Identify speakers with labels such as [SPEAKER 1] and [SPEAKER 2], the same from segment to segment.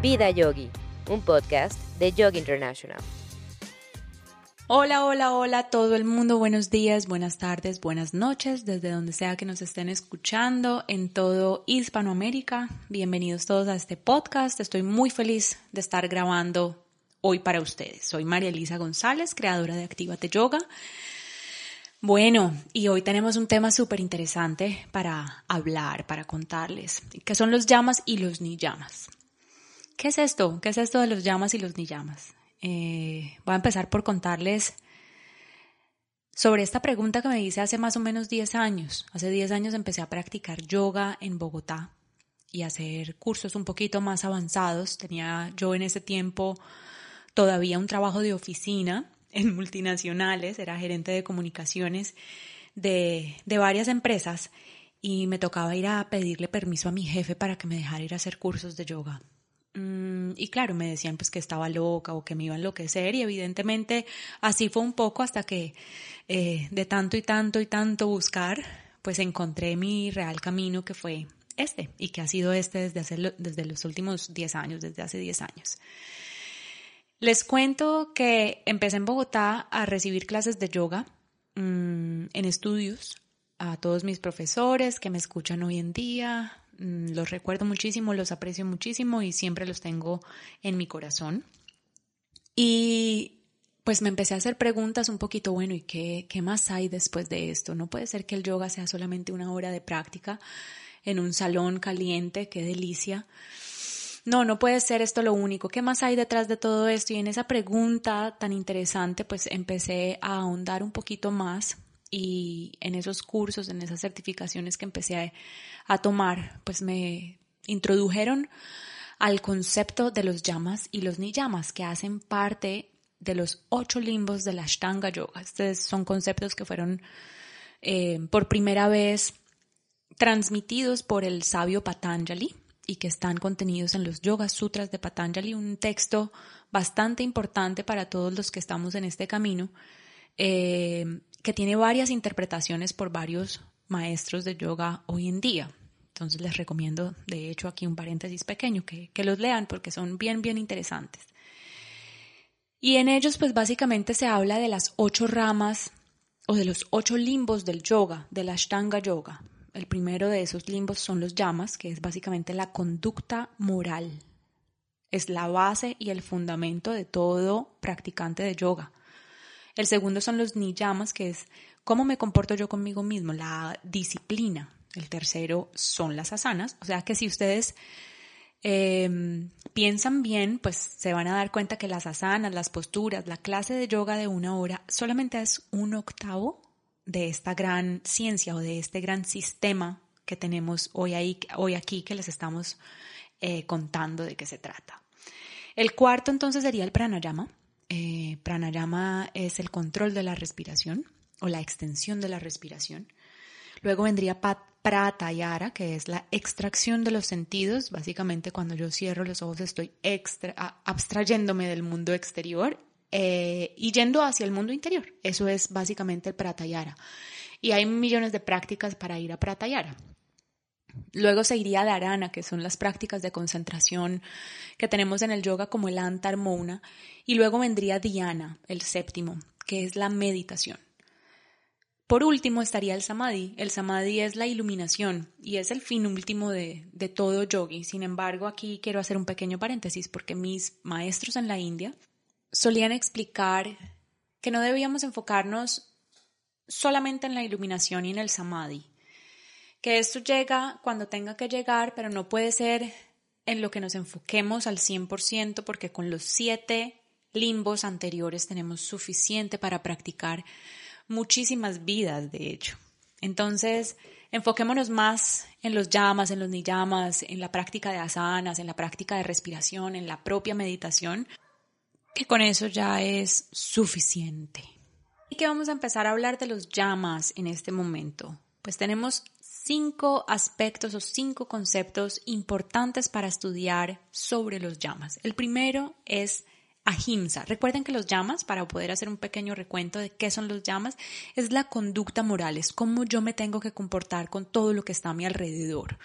[SPEAKER 1] Vida Yogi, un podcast de Yogi International.
[SPEAKER 2] Hola, hola, hola todo el mundo, buenos días, buenas tardes, buenas noches, desde donde sea que nos estén escuchando en todo Hispanoamérica. Bienvenidos todos a este podcast, estoy muy feliz de estar grabando hoy para ustedes. Soy María Elisa González, creadora de Actívate Yoga. Bueno, y hoy tenemos un tema súper interesante para hablar, para contarles, que son los llamas y los ni llamas. ¿Qué es esto? ¿Qué es esto de los llamas y los ni llamas? Eh, voy a empezar por contarles sobre esta pregunta que me hice hace más o menos 10 años. Hace 10 años empecé a practicar yoga en Bogotá y hacer cursos un poquito más avanzados. Tenía yo en ese tiempo todavía un trabajo de oficina en multinacionales, era gerente de comunicaciones de, de varias empresas y me tocaba ir a pedirle permiso a mi jefe para que me dejara ir a hacer cursos de yoga. Mm, y claro, me decían pues que estaba loca o que me iba a enloquecer y evidentemente así fue un poco hasta que eh, de tanto y tanto y tanto buscar, pues encontré mi real camino que fue este y que ha sido este desde, desde los últimos 10 años, desde hace 10 años. Les cuento que empecé en Bogotá a recibir clases de yoga mm, en estudios a todos mis profesores que me escuchan hoy en día, los recuerdo muchísimo, los aprecio muchísimo y siempre los tengo en mi corazón. Y pues me empecé a hacer preguntas un poquito, bueno, ¿y qué, qué más hay después de esto? No puede ser que el yoga sea solamente una hora de práctica en un salón caliente, qué delicia. No, no puede ser esto lo único. ¿Qué más hay detrás de todo esto? Y en esa pregunta tan interesante, pues empecé a ahondar un poquito más y en esos cursos, en esas certificaciones que empecé a, tomar, pues me introdujeron al concepto de los llamas y los niyamas, que hacen parte de los ocho limbos de la Ashtanga Yoga. Estos son conceptos que fueron eh, por primera vez transmitidos por el sabio Patanjali y que están contenidos en los Yoga Sutras de Patanjali, un texto bastante importante para todos los que estamos en este camino. Eh, que tiene varias interpretaciones por varios maestros de yoga hoy en día. Entonces les recomiendo, de hecho, aquí un paréntesis pequeño, que, que los lean porque son bien, bien interesantes. Y en ellos, pues básicamente se habla de las ocho ramas o de los ocho limbos del yoga, del Ashtanga Yoga. El primero de esos limbos son los llamas, que es básicamente la conducta moral. Es la base y el fundamento de todo practicante de yoga. El segundo son los niyamas, que es cómo me comporto yo conmigo mismo, la disciplina. El tercero son las asanas, o sea que si ustedes em, piensan bien, pues se van a dar cuenta que las asanas, las posturas, la clase de yoga de una hora solamente es un octavo de esta gran ciencia o de este gran sistema que tenemos hoy, ahí, hoy aquí que les estamos eh, contando de qué se trata. El cuarto entonces sería el pranayama, eh, pranayama es el control de la respiración o la extensión de la respiración. Luego vendría pratayara, que es la extracción de los sentidos. Básicamente cuando yo cierro los ojos estoy abstrayéndome del mundo exterior eh, y yendo hacia el mundo interior. Eso es básicamente el pratayara. Y hay millones de prácticas para ir a pratayara. Luego seguiría Dharana, que son las prácticas de concentración que tenemos en el yoga como el Antar Mouna. Y luego vendría Dhyana, el séptimo, que es la meditación. Por último estaría el Samadhi. El Samadhi es la iluminación y es el fin último de, de todo yogi. Sin embargo, aquí quiero hacer un pequeño paréntesis porque mis maestros en la India solían explicar que no debíamos enfocarnos solamente en la iluminación y en el Samadhi que esto llega cuando tenga que llegar, pero no puede ser en lo que nos enfoquemos al 100% porque con los siete limbos anteriores tenemos suficiente para practicar muchísimas vidas, de hecho. Entonces, enfoquémonos más en los llamas, en los niyamas, en la práctica de asanas, en la práctica de respiración, en la propia meditación, que con eso ya es suficiente. Y que vamos a empezar a hablar de los llamas en este momento. Pues tenemos cinco aspectos o cinco conceptos importantes para estudiar sobre los llamas. El primero es ahimsa. Recuerden que los llamas, para poder hacer un pequeño recuento de qué son los llamas, es la conducta moral, es cómo yo me tengo que comportar con todo lo que está a mi alrededor.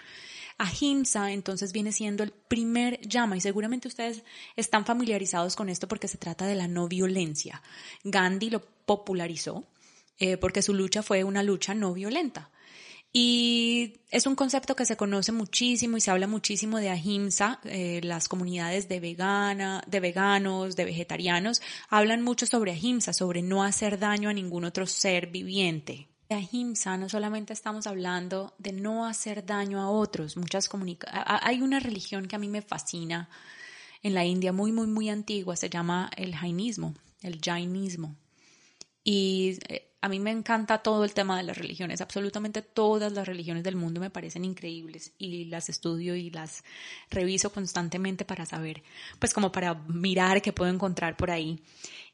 [SPEAKER 2] Ahimsa entonces viene siendo el primer llama y seguramente ustedes están familiarizados con esto porque se trata de la no violencia. Gandhi lo popularizó eh, porque su lucha fue una lucha no violenta. Y es un concepto que se conoce muchísimo y se habla muchísimo de ahimsa. Eh, las comunidades de, vegana, de veganos, de vegetarianos, hablan mucho sobre ahimsa, sobre no hacer daño a ningún otro ser viviente. De ahimsa no solamente estamos hablando de no hacer daño a otros. Muchas Hay una religión que a mí me fascina en la India, muy, muy, muy antigua, se llama el jainismo, el jainismo. Y eh, a mí me encanta todo el tema de las religiones, absolutamente todas las religiones del mundo me parecen increíbles y las estudio y las reviso constantemente para saber, pues como para mirar qué puedo encontrar por ahí.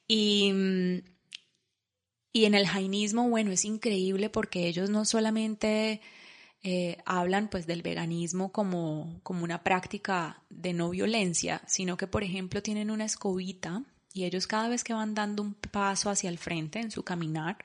[SPEAKER 2] Y, y en el jainismo, bueno, es increíble porque ellos no solamente eh, hablan pues del veganismo como, como una práctica de no violencia, sino que por ejemplo tienen una escobita y ellos cada vez que van dando un paso hacia el frente en su caminar,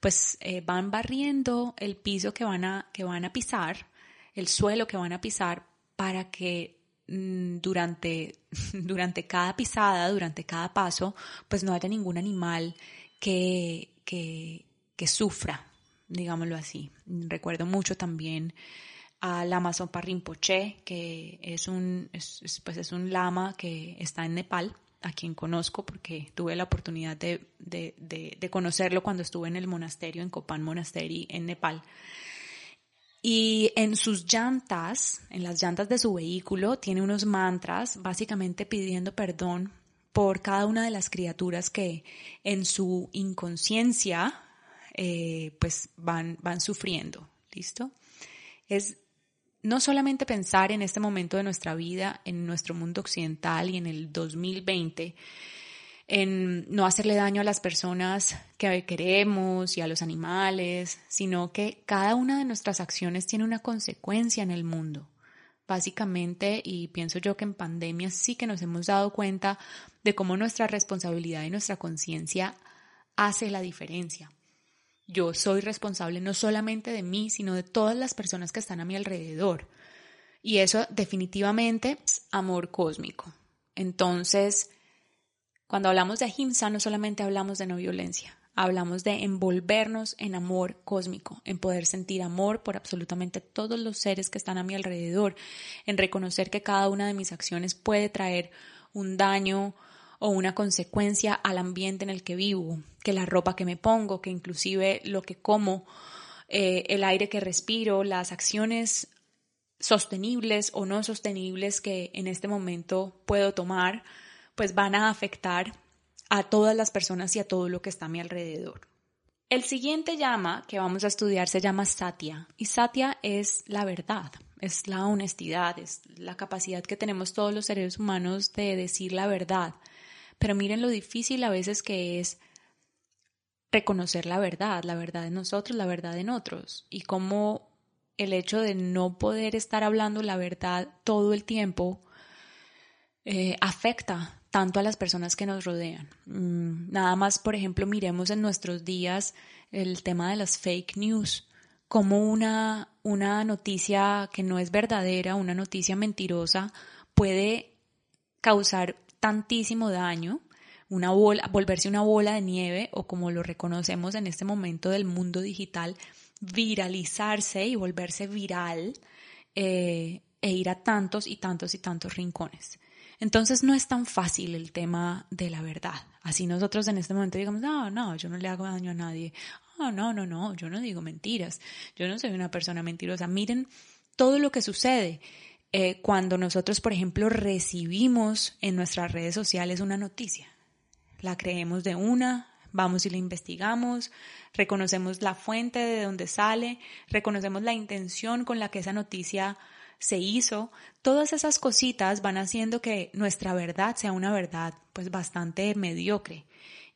[SPEAKER 2] pues eh, van barriendo el piso que van, a, que van a pisar, el suelo que van a pisar, para que mm, durante, durante cada pisada, durante cada paso, pues no haya ningún animal que, que, que sufra, digámoslo así. Recuerdo mucho también al Amazon Rinpoche, que es un, pues es un lama que está en Nepal a quien conozco porque tuve la oportunidad de, de, conocerlo cuando estuve en el monasterio, en Copan Monastery, en Nepal. Y en sus llantas, en las llantas de su vehículo, tiene unos mantras básicamente pidiendo perdón por cada una de las criaturas que en su inconsciencia eh, pues van, van sufriendo. ¿Listo? Es no solamente pensar en este momento de nuestra vida, en nuestro mundo occidental y en el 2020, en no hacerle daño a las personas que queremos y a los animales, sino que cada una de nuestras acciones tiene una consecuencia en el mundo. Básicamente, y pienso yo que en pandemia sí que nos hemos dado cuenta de cómo nuestra responsabilidad y nuestra conciencia hace la diferencia. Yo soy responsable no solamente de mí, sino de todas las personas que están a mi alrededor. Y eso definitivamente es amor cósmico. Entonces, cuando hablamos de ahimsa, no solamente hablamos de no violencia, hablamos de envolvernos en amor cósmico, en poder sentir amor por absolutamente todos los seres que están a mi alrededor, en reconocer que cada una de mis acciones puede traer un daño o una consecuencia al ambiente en el que vivo, que la ropa que me pongo, que inclusive lo que como, eh, el aire que respiro, las acciones sostenibles o no sostenibles que en este momento puedo tomar, pues van a afectar a todas las personas y a todo lo que está a mi alrededor. El siguiente llama que vamos a estudiar se llama Satya y Satya es la verdad, es la honestidad, es la capacidad que tenemos todos los seres humanos de decir la verdad, pero miren lo difícil a veces que es reconocer la verdad, la verdad en nosotros, la verdad en otros, y cómo el hecho de no poder estar hablando la verdad todo el tiempo eh, afecta tanto a las personas que nos rodean. Mm, nada más, por ejemplo, miremos en nuestros días el tema de las fake news, como una, una noticia que no es verdadera, una noticia mentirosa, puede causar tantísimo daño, una bola, volverse una bola de nieve o como lo reconocemos en este momento del mundo digital, viralizarse y volverse viral eh, e ir a tantos y tantos y tantos rincones. Entonces no es tan fácil el tema de la verdad. Así nosotros en este momento digamos, no, no, yo no le hago daño a nadie. Oh, no, no, no, yo no digo mentiras. Yo no soy una persona mentirosa. Miren todo lo que sucede. Eh, cuando nosotros, por ejemplo, recibimos en nuestras redes sociales una noticia. La creemos de una, vamos y la investigamos, reconocemos la fuente de donde sale, reconocemos la intención con la que esa noticia se hizo. Todas esas cositas van haciendo que nuestra verdad sea una verdad pues bastante mediocre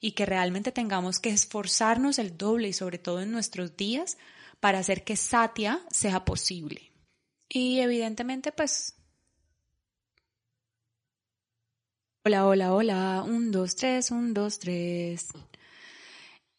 [SPEAKER 2] y que realmente tengamos que esforzarnos el doble y sobre todo en nuestros días para hacer que Satya sea posible. Y evidentemente, pues... Hola, hola, hola, un, dos, tres, un, dos, tres.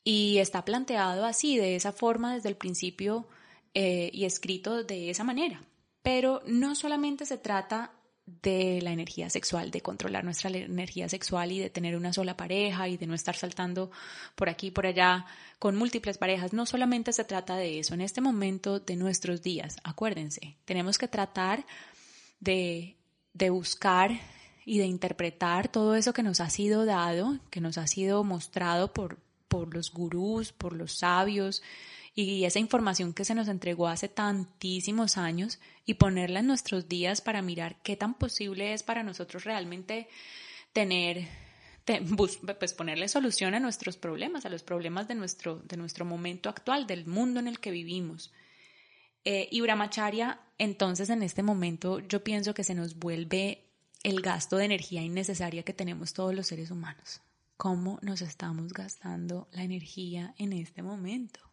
[SPEAKER 2] Y está planteado así, de esa forma, desde el principio eh, y escrito de esa manera. Pero no solamente se trata de la energía sexual, de controlar nuestra energía sexual y de tener una sola pareja y de no estar saltando por aquí y por allá con múltiples parejas. No solamente se trata de eso. En este momento de nuestros días, acuérdense, tenemos que tratar de, de buscar y de interpretar todo eso que nos ha sido dado, que nos ha sido mostrado por, por los gurús, por los sabios, y esa información que se nos entregó hace tantísimos años y ponerla en nuestros días para mirar qué tan posible es para nosotros realmente tener, pues ponerle solución a nuestros problemas, a los problemas de nuestro, de nuestro momento actual, del mundo en el que vivimos. Eh, y Brahmacharya, entonces en este momento yo pienso que se nos vuelve el gasto de energía innecesaria que tenemos todos los seres humanos. ¿Cómo nos estamos gastando la energía en este momento?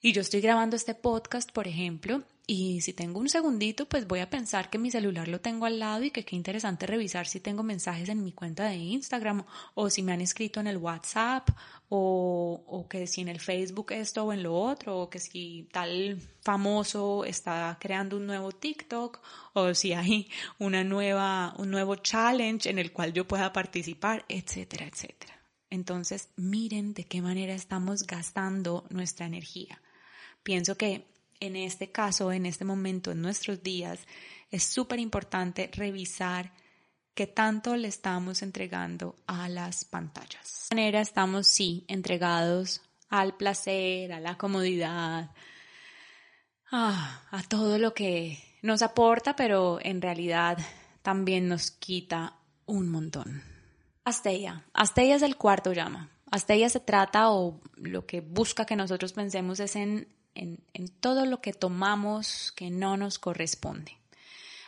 [SPEAKER 2] Y yo estoy grabando este podcast, por ejemplo, y si tengo un segundito, pues voy a pensar que mi celular lo tengo al lado y que qué interesante revisar si tengo mensajes en mi cuenta de Instagram o si me han escrito en el WhatsApp o, o que si en el Facebook esto o en lo otro o que si tal famoso está creando un nuevo TikTok o si hay una nueva, un nuevo challenge en el cual yo pueda participar, etcétera, etcétera. Entonces, miren de qué manera estamos gastando nuestra energía. Pienso que en este caso, en este momento, en nuestros días, es súper importante revisar qué tanto le estamos entregando a las pantallas. De manera estamos, sí, entregados al placer, a la comodidad, a todo lo que nos aporta, pero en realidad también nos quita un montón. Asteya. Asteya es el cuarto llama. Asteya se trata o lo que busca que nosotros pensemos es en en, todo lo que tomamos que no nos corresponde.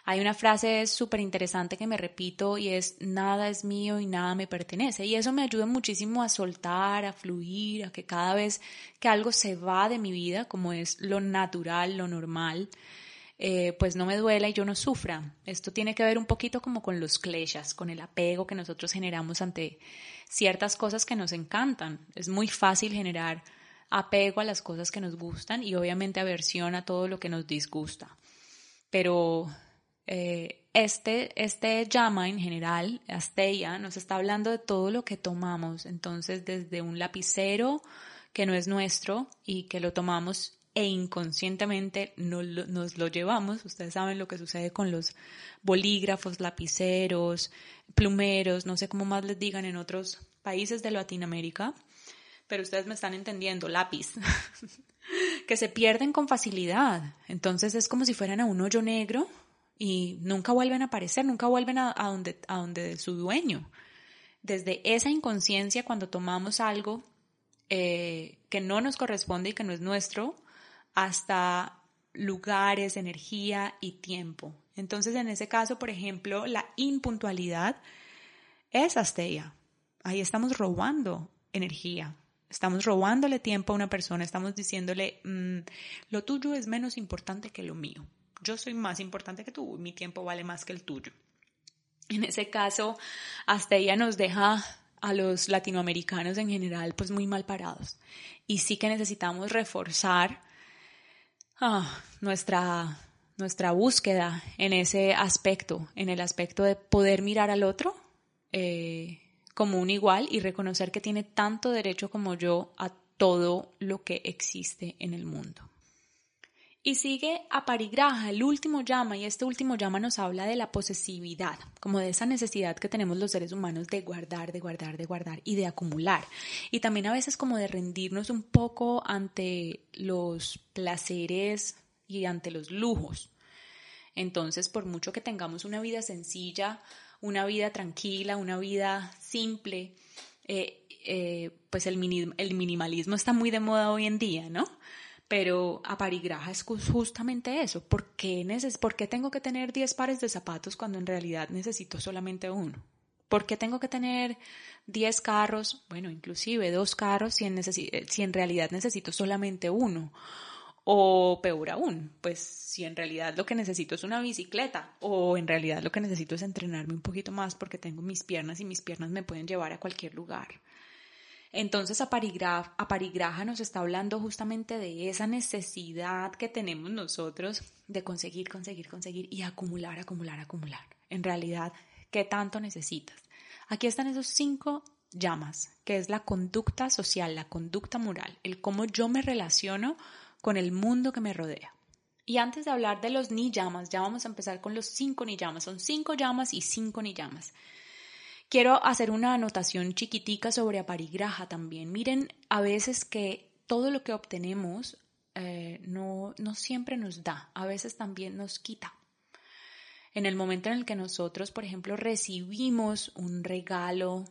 [SPEAKER 2] Hay una frase súper interesante que me repito y es nada es mío y nada me pertenece. Y eso me ayuda muchísimo a soltar, a fluir, a que cada vez que algo se va de mi vida, como es lo natural, lo normal, eh, pues no me duela y yo no sufra. Esto tiene que ver un poquito como con los kleshas, con el apego que nosotros generamos ante ciertas cosas que nos encantan. Es muy fácil generar apego a las cosas que nos gustan y obviamente aversión a todo lo que nos disgusta. Pero eh, este, este llama en general, Asteya, nos está hablando de todo lo que tomamos. Entonces, desde un lapicero que no es nuestro y que lo tomamos e inconscientemente nos lo llevamos. Ustedes saben lo que sucede con los bolígrafos, lapiceros, plumeros, no sé cómo más les digan en otros países de Latinoamérica pero ustedes me están entendiendo, lápiz, que se pierden con facilidad. Entonces es como si fueran a un hoyo negro y nunca vuelven a aparecer, nunca vuelven a, donde, a donde su dueño. Desde esa inconsciencia, cuando tomamos algo eh, que no nos corresponde y que no es nuestro, hasta lugares, energía y tiempo. Entonces, en ese caso, por ejemplo, la impuntualidad es asteya. Ahí estamos robando energía. Estamos robándole tiempo a una persona, estamos diciéndole, mm, lo tuyo es menos importante que lo mío. Yo soy más importante que tú, mi tiempo vale más que el tuyo. En ese caso, hasta ella nos deja a los latinoamericanos en general pues muy mal parados. Y sí que necesitamos reforzar ah, nuestra, nuestra búsqueda en ese aspecto, en el aspecto de poder mirar al otro eh, como un igual y reconocer que tiene tanto derecho como yo a todo lo que existe en el mundo. Y sigue a Parigraja, el último llama, y este último llama nos habla de la posesividad, como de esa necesidad que tenemos los seres humanos de guardar, de guardar, de guardar y de acumular. Y también a veces como de rendirnos un poco ante los placeres y ante los lujos. Entonces, por mucho que tengamos una vida sencilla, una vida tranquila, una vida simple, eh, eh, pues el, minimalismo está muy de moda hoy en día, ¿no? Pero aparigraja es justamente eso. ¿Por qué, ¿Por qué tengo que tener 10 pares de zapatos cuando en realidad necesito solamente uno? ¿Por qué tengo que tener 10 carros? Bueno, inclusive dos carros si en, si en realidad necesito solamente uno. O peor aún, pues si en realidad lo que necesito es una bicicleta o en realidad lo que necesito es entrenarme un poquito más porque tengo mis piernas y mis piernas me pueden llevar a cualquier lugar. Entonces Aparigraja nos está hablando justamente de esa necesidad que tenemos nosotros de conseguir, conseguir, conseguir y acumular, acumular, acumular. En realidad, ¿qué tanto necesitas? Aquí están esos cinco llamas, que es la conducta social, la conducta moral, el cómo yo me relaciono con el mundo que me rodea. Y antes de hablar de los ni llamas, ya vamos a empezar con los cinco ni llamas. Son cinco llamas y cinco ni llamas. Quiero hacer una anotación chiquitica sobre aparigraja también. Miren, a veces que todo lo que obtenemos eh, no, no siempre nos da, a veces también nos quita. En el momento en el que nosotros, por ejemplo, recibimos un regalo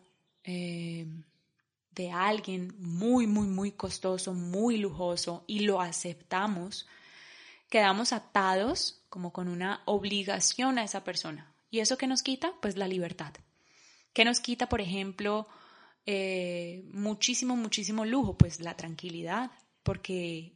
[SPEAKER 2] eh, de alguien muy, muy, muy costoso, muy lujoso y lo aceptamos, quedamos atados como con una obligación a esa persona. ¿Y eso qué nos quita? Pues la libertad. ¿Qué nos quita, por ejemplo, eh, muchísimo, muchísimo lujo? Pues la tranquilidad, porque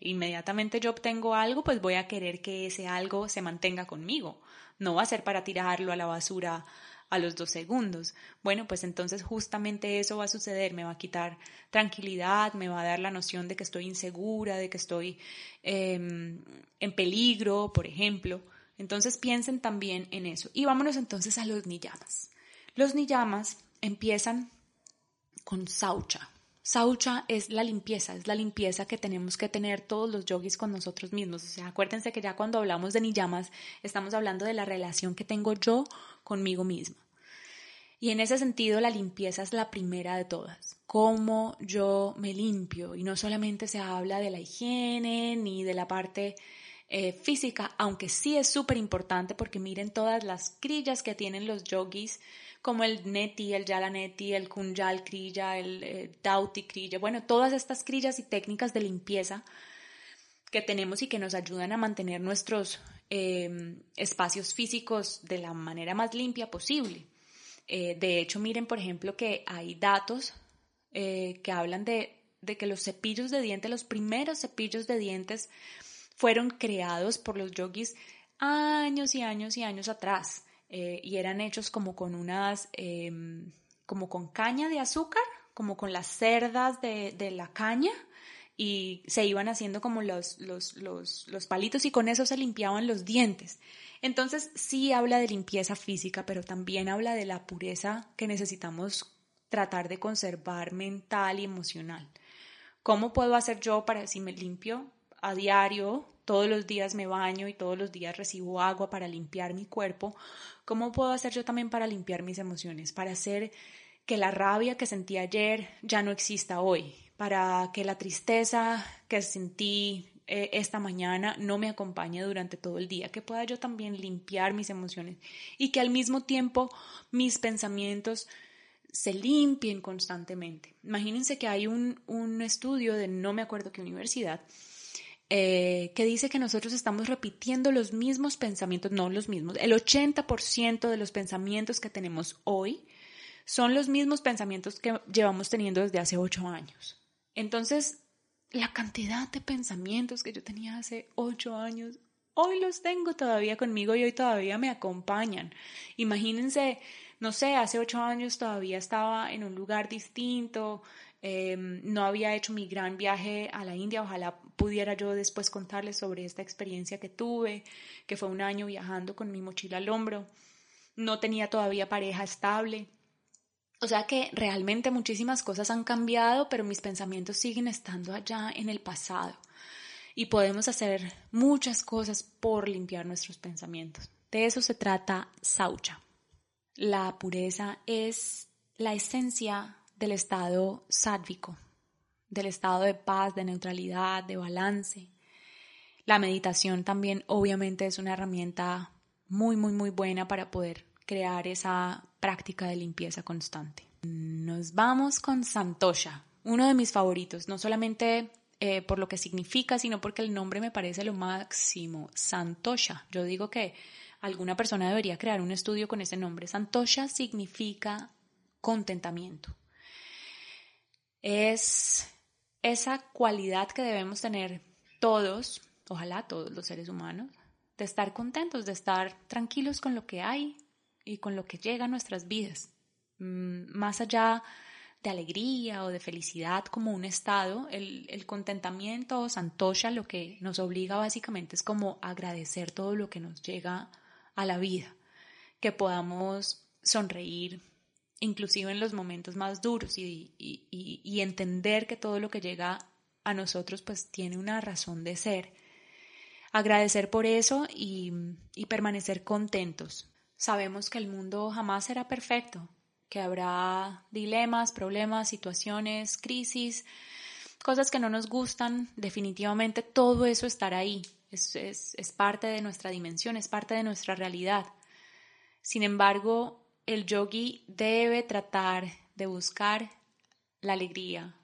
[SPEAKER 2] inmediatamente yo obtengo algo, pues voy a querer que ese algo se mantenga conmigo. No va a ser para tirarlo a la basura a los dos segundos. Bueno, pues entonces justamente eso va a suceder, me va a quitar tranquilidad, me va a dar la noción de que estoy insegura, de que estoy em, en peligro, por ejemplo. Entonces piensen también en eso. Y vámonos entonces a los niyamas. Los niyamas empiezan con saucha. Saucha es la limpieza, es la limpieza que tenemos que tener todos los yogis con nosotros mismos. O sea, acuérdense que ya cuando hablamos de niyamas estamos hablando de la relación que tengo yo conmigo misma. Y en ese sentido la limpieza es la primera de todas. Cómo yo me limpio. Y no solamente se habla de la higiene ni de la parte eh, física, aunque sí es súper importante porque miren todas las crillas que tienen los yogis como el neti, el yalaneti, el kunjal krilla, el eh, dauti krilla, bueno, todas estas crillas y técnicas de limpieza que tenemos y que nos ayudan a mantener nuestros em, espacios físicos de la manera más limpia posible. Eh, de hecho, miren, por ejemplo, que hay datos eh, que hablan de, de que los cepillos de dientes, los primeros cepillos de dientes, fueron creados por los yogis años y años y años atrás. Eh, y eran hechos como con unas, em, como con caña de azúcar, como con las cerdas de, la caña y se iban haciendo como los, los, los, palitos y con eso se limpiaban los dientes. Entonces sí habla de limpieza física, pero también habla de la pureza que necesitamos tratar de conservar mental y emocional. ¿Cómo puedo hacer yo para si me limpio a diario todos los días me baño y todos los días recibo agua para limpiar mi cuerpo, ¿cómo puedo hacer yo también para limpiar mis emociones? Para hacer que la rabia que sentí ayer ya no exista hoy, para que la tristeza que sentí eh, esta mañana no me acompañe durante todo el día, que pueda yo también limpiar mis emociones y que al mismo tiempo mis pensamientos se limpien constantemente. Imagínense que hay un, un estudio de no me acuerdo qué universidad eh, que dice que nosotros estamos repitiendo los mismos pensamientos, no los mismos, el 80% de los pensamientos que tenemos hoy son los mismos pensamientos que llevamos teniendo desde hace ocho años. Entonces, la cantidad de pensamientos que yo tenía hace ocho años, hoy los tengo todavía conmigo y hoy todavía me acompañan. Imagínense, no sé, hace ocho años todavía estaba en un lugar distinto, Em, no había hecho mi gran viaje a la India, ojalá pudiera yo después contarles sobre esta experiencia que tuve, que fue un año viajando con mi mochila al hombro. No tenía todavía pareja estable. O sea que realmente muchísimas cosas han cambiado, pero mis pensamientos siguen estando allá en el pasado. Y podemos hacer muchas cosas por limpiar nuestros pensamientos. De eso se trata Saucha. La pureza es la esencia del estado sádvico, del estado de paz, de neutralidad, de balance. La meditación también obviamente es una herramienta muy, muy, muy buena para poder crear esa práctica de limpieza constante. Nos vamos con Santosha, uno de mis favoritos, no solamente eh, por lo que significa, sino porque el nombre me parece lo máximo, Santosha. Yo digo que alguna persona debería crear un estudio con ese nombre. Santosha significa contentamiento es esa cualidad que debemos tener todos, ojalá todos los seres humanos, de estar contentos, de estar tranquilos con lo que hay y con lo que llega a nuestras vidas. Mm, más allá de alegría o de felicidad como un estado, el, contentamiento o santosha lo que nos obliga básicamente es como agradecer todo lo que nos llega a la vida, que podamos sonreír inclusive en los momentos más duros y, entender que todo lo que llega a nosotros pues tiene una razón de ser. Agradecer por eso y, permanecer contentos. Sabemos que el mundo jamás será perfecto, que habrá dilemas, problemas, situaciones, crisis, cosas que no nos gustan, definitivamente todo eso estará ahí, es, parte de nuestra dimensión, es parte de nuestra realidad. Sin embargo, el yogi debe tratar de buscar la alegría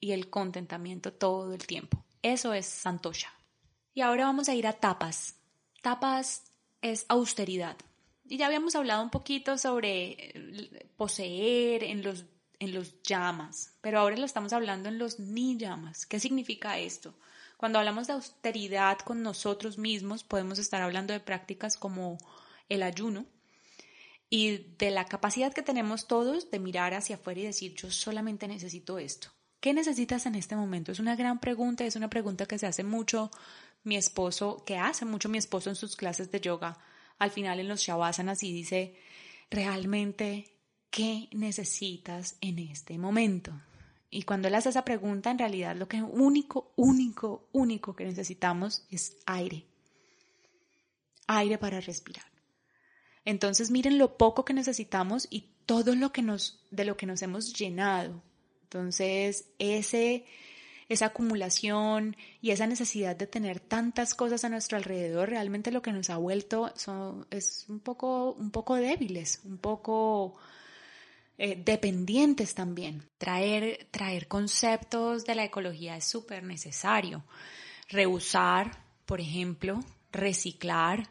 [SPEAKER 2] y el contentamiento todo el tiempo. Eso es santosha. Y ahora vamos a ir a tapas. Tapas es austeridad. Y ya habíamos hablado un poquito sobre eh, poseer en los, en los llamas, pero ahora lo estamos hablando en los ni llamas. ¿Qué significa esto? Cuando hablamos de austeridad con nosotros mismos, podemos estar hablando de prácticas como el ayuno y de la capacidad que tenemos todos de mirar hacia afuera y decir, yo solamente necesito esto. ¿Qué necesitas en este momento? Es una gran pregunta, es una pregunta que se hace mucho mi esposo, que hace mucho mi esposo en sus clases de yoga al final en los Shavasanas y dice, realmente, ¿qué necesitas en este momento? Y cuando él hace esa pregunta, en realidad lo que único, único, único que necesitamos es aire. Aire para respirar. Entonces miren lo poco que necesitamos y todo lo que nos, de lo que nos hemos llenado. Entonces, esa acumulación y esa necesidad de tener tantas cosas a nuestro alrededor, realmente lo que nos ha vuelto es un poco, un poco débiles, un poco eh, dependientes también. Traer, traer conceptos de la ecología es súper necesario. Reusar, por ejemplo, reciclar,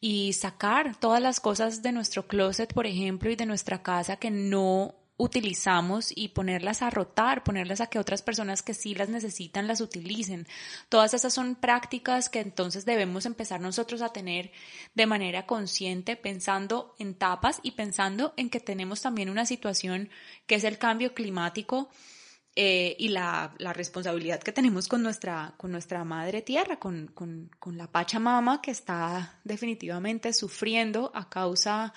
[SPEAKER 2] y sacar todas las cosas de nuestro closet, por ejemplo, y de nuestra casa que no utilizamos y ponerlas a rotar, ponerlas a que otras personas que sí las necesitan las utilicen. Todas esas son prácticas que entonces debemos empezar nosotros a tener de manera consciente, pensando en tapas y pensando en que tenemos también una situación que es el cambio climático eh, y la, la, responsabilidad que tenemos con nuestra, con nuestra madre tierra, con, con, con la Pachamama que está definitivamente sufriendo a causa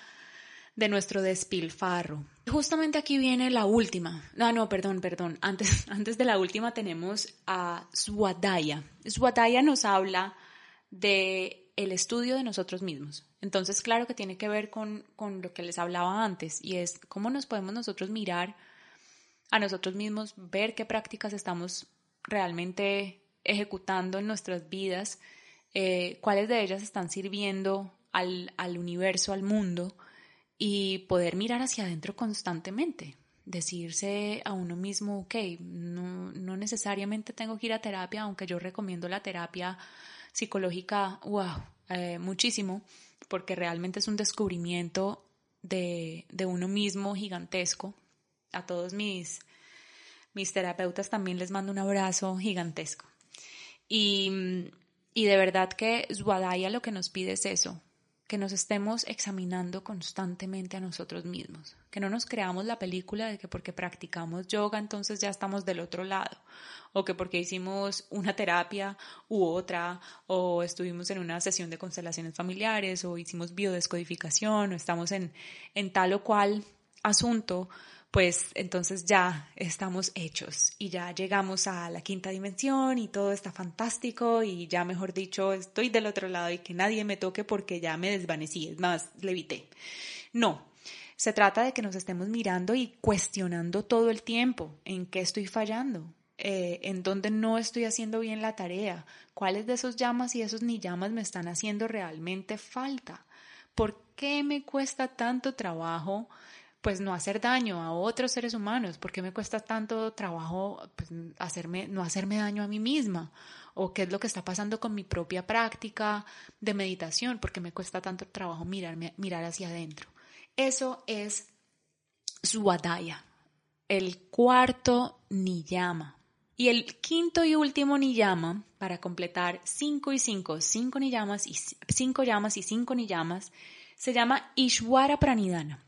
[SPEAKER 2] de nuestro despilfarro. Justamente aquí viene la última. Ah, no, perdón, perdón. Antes, antes de la última tenemos a Swadaya. Swadaya nos habla de el estudio de nosotros mismos. Entonces, claro que tiene que ver con, con lo que les hablaba antes y es cómo nos podemos nosotros mirar a nosotros mismos, ver qué prácticas estamos realmente ejecutando en nuestras vidas, eh, cuáles de ellas están sirviendo al, al universo, al mundo, y poder mirar hacia adentro constantemente, decirse a uno mismo, ok, no, no necesariamente tengo que ir a terapia, aunque yo recomiendo la terapia psicológica, wow, eh, muchísimo, porque realmente es un descubrimiento de, de, uno mismo gigantesco. A todos mis, mis terapeutas también les mando un abrazo gigantesco. Y, y de verdad que Swadaya lo que nos pide es eso, que nos estemos examinando constantemente a nosotros mismos, que no nos creamos la película de que porque practicamos yoga entonces ya estamos del otro lado, o que porque hicimos una terapia u otra, o estuvimos en una sesión de constelaciones familiares, o hicimos biodescodificación, o estamos en, en tal o cual asunto, pues entonces ya estamos hechos y ya llegamos a la quinta dimensión y todo está fantástico y ya mejor dicho estoy del otro lado y que nadie me toque porque ya me desvanecí, es más, levité. No, se trata de que nos estemos mirando y cuestionando todo el tiempo en qué estoy fallando, eh, en dónde no estoy haciendo bien la tarea, cuáles de esos llamas y esos ni llamas me están haciendo realmente falta. ¿Por qué me cuesta tanto trabajo pues no hacer daño a otros seres humanos, ¿por qué me cuesta tanto trabajo pues, hacerme, no hacerme daño a mí misma? ¿O qué es lo que está pasando con mi propia práctica de meditación? ¿Por qué me cuesta tanto trabajo mirarme, mirar hacia adentro? Eso es Swadaya, el cuarto niyama. Y el quinto y último niyama, para completar cinco y cinco, cinco niyamas y cinco llamas y cinco niyamas, se llama Ishwara Pranidhana.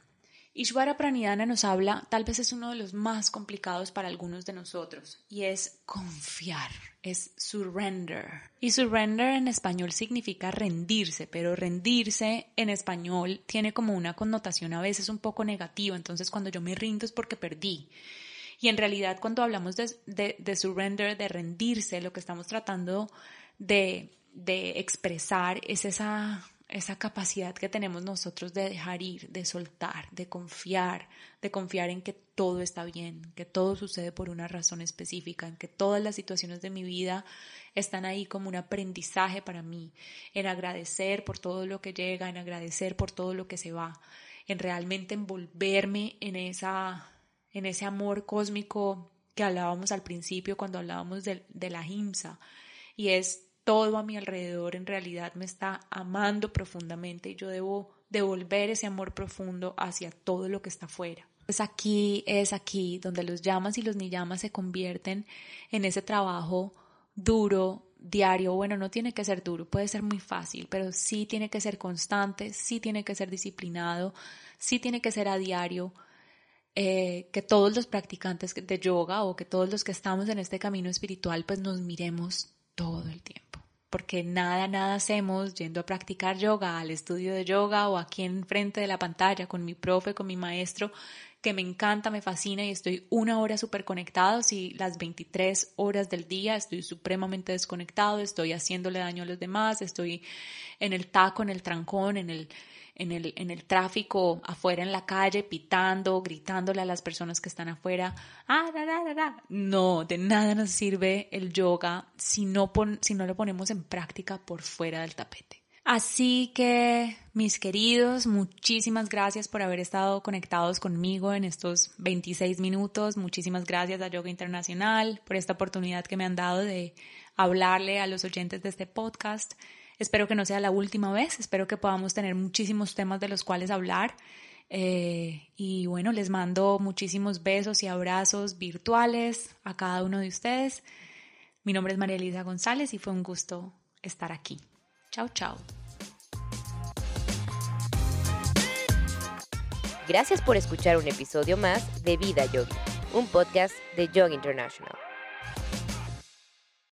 [SPEAKER 2] Ishvara Pranidhana nos habla, tal vez es uno de los más complicados para algunos de nosotros, y es confiar, es surrender. Y surrender en español significa rendirse, pero rendirse en español tiene como una connotación a veces un poco negativa, entonces cuando yo me rindo es porque perdí. Y en realidad cuando hablamos de, de, surrender, de rendirse, lo que estamos tratando de, de expresar es esa esa capacidad que tenemos nosotros de dejar ir, de soltar, de confiar, de confiar en que todo está bien, que todo sucede por una razón específica, en que todas las situaciones de mi vida están ahí como un aprendizaje para mí, en agradecer por todo lo que llega, en agradecer por todo lo que se va, en realmente envolverme en esa en ese amor cósmico que hablábamos al principio cuando hablábamos de, de la himsa y es todo a mi alrededor en realidad me está amando profundamente y yo debo devolver ese amor profundo hacia todo lo que está afuera. Pues aquí es aquí donde los llamas y los ni llamas se convierten en ese trabajo duro, diario. Bueno, no tiene que ser duro, puede ser muy fácil, pero sí tiene que ser constante, sí tiene que ser disciplinado, sí tiene que ser a diario. Eh, que todos los practicantes de yoga o que todos los que estamos en este camino espiritual pues nos miremos todo el tiempo. Porque nada, nada hacemos yendo a practicar yoga, al estudio de yoga o aquí enfrente de la pantalla con mi profe, con mi maestro, que me encanta, me fascina y estoy una hora súper conectado. Si las 23 horas del día estoy supremamente desconectado, estoy haciéndole daño a los demás, estoy en el taco, en el trancón, en el en el, en el tráfico, afuera en la calle, pitando, gritándole a las personas que están afuera, ah, no, de nada nos sirve el yoga si no, si no lo ponemos en práctica por fuera del tapete. Así que, mis queridos, muchísimas gracias por haber estado conectados conmigo en estos 26 minutos. Muchísimas gracias a Yoga Internacional por esta oportunidad que me han dado de hablarle a los oyentes de este podcast. Espero que no sea la última vez, espero que podamos tener muchísimos temas de los cuales hablar. Eh, y bueno, les mando muchísimos besos y abrazos virtuales a cada uno de ustedes. Mi nombre es María Elisa González y fue un gusto estar aquí. Chao, chao.
[SPEAKER 1] Gracias por escuchar un episodio más de Vida Yogi, un podcast de Yoga International.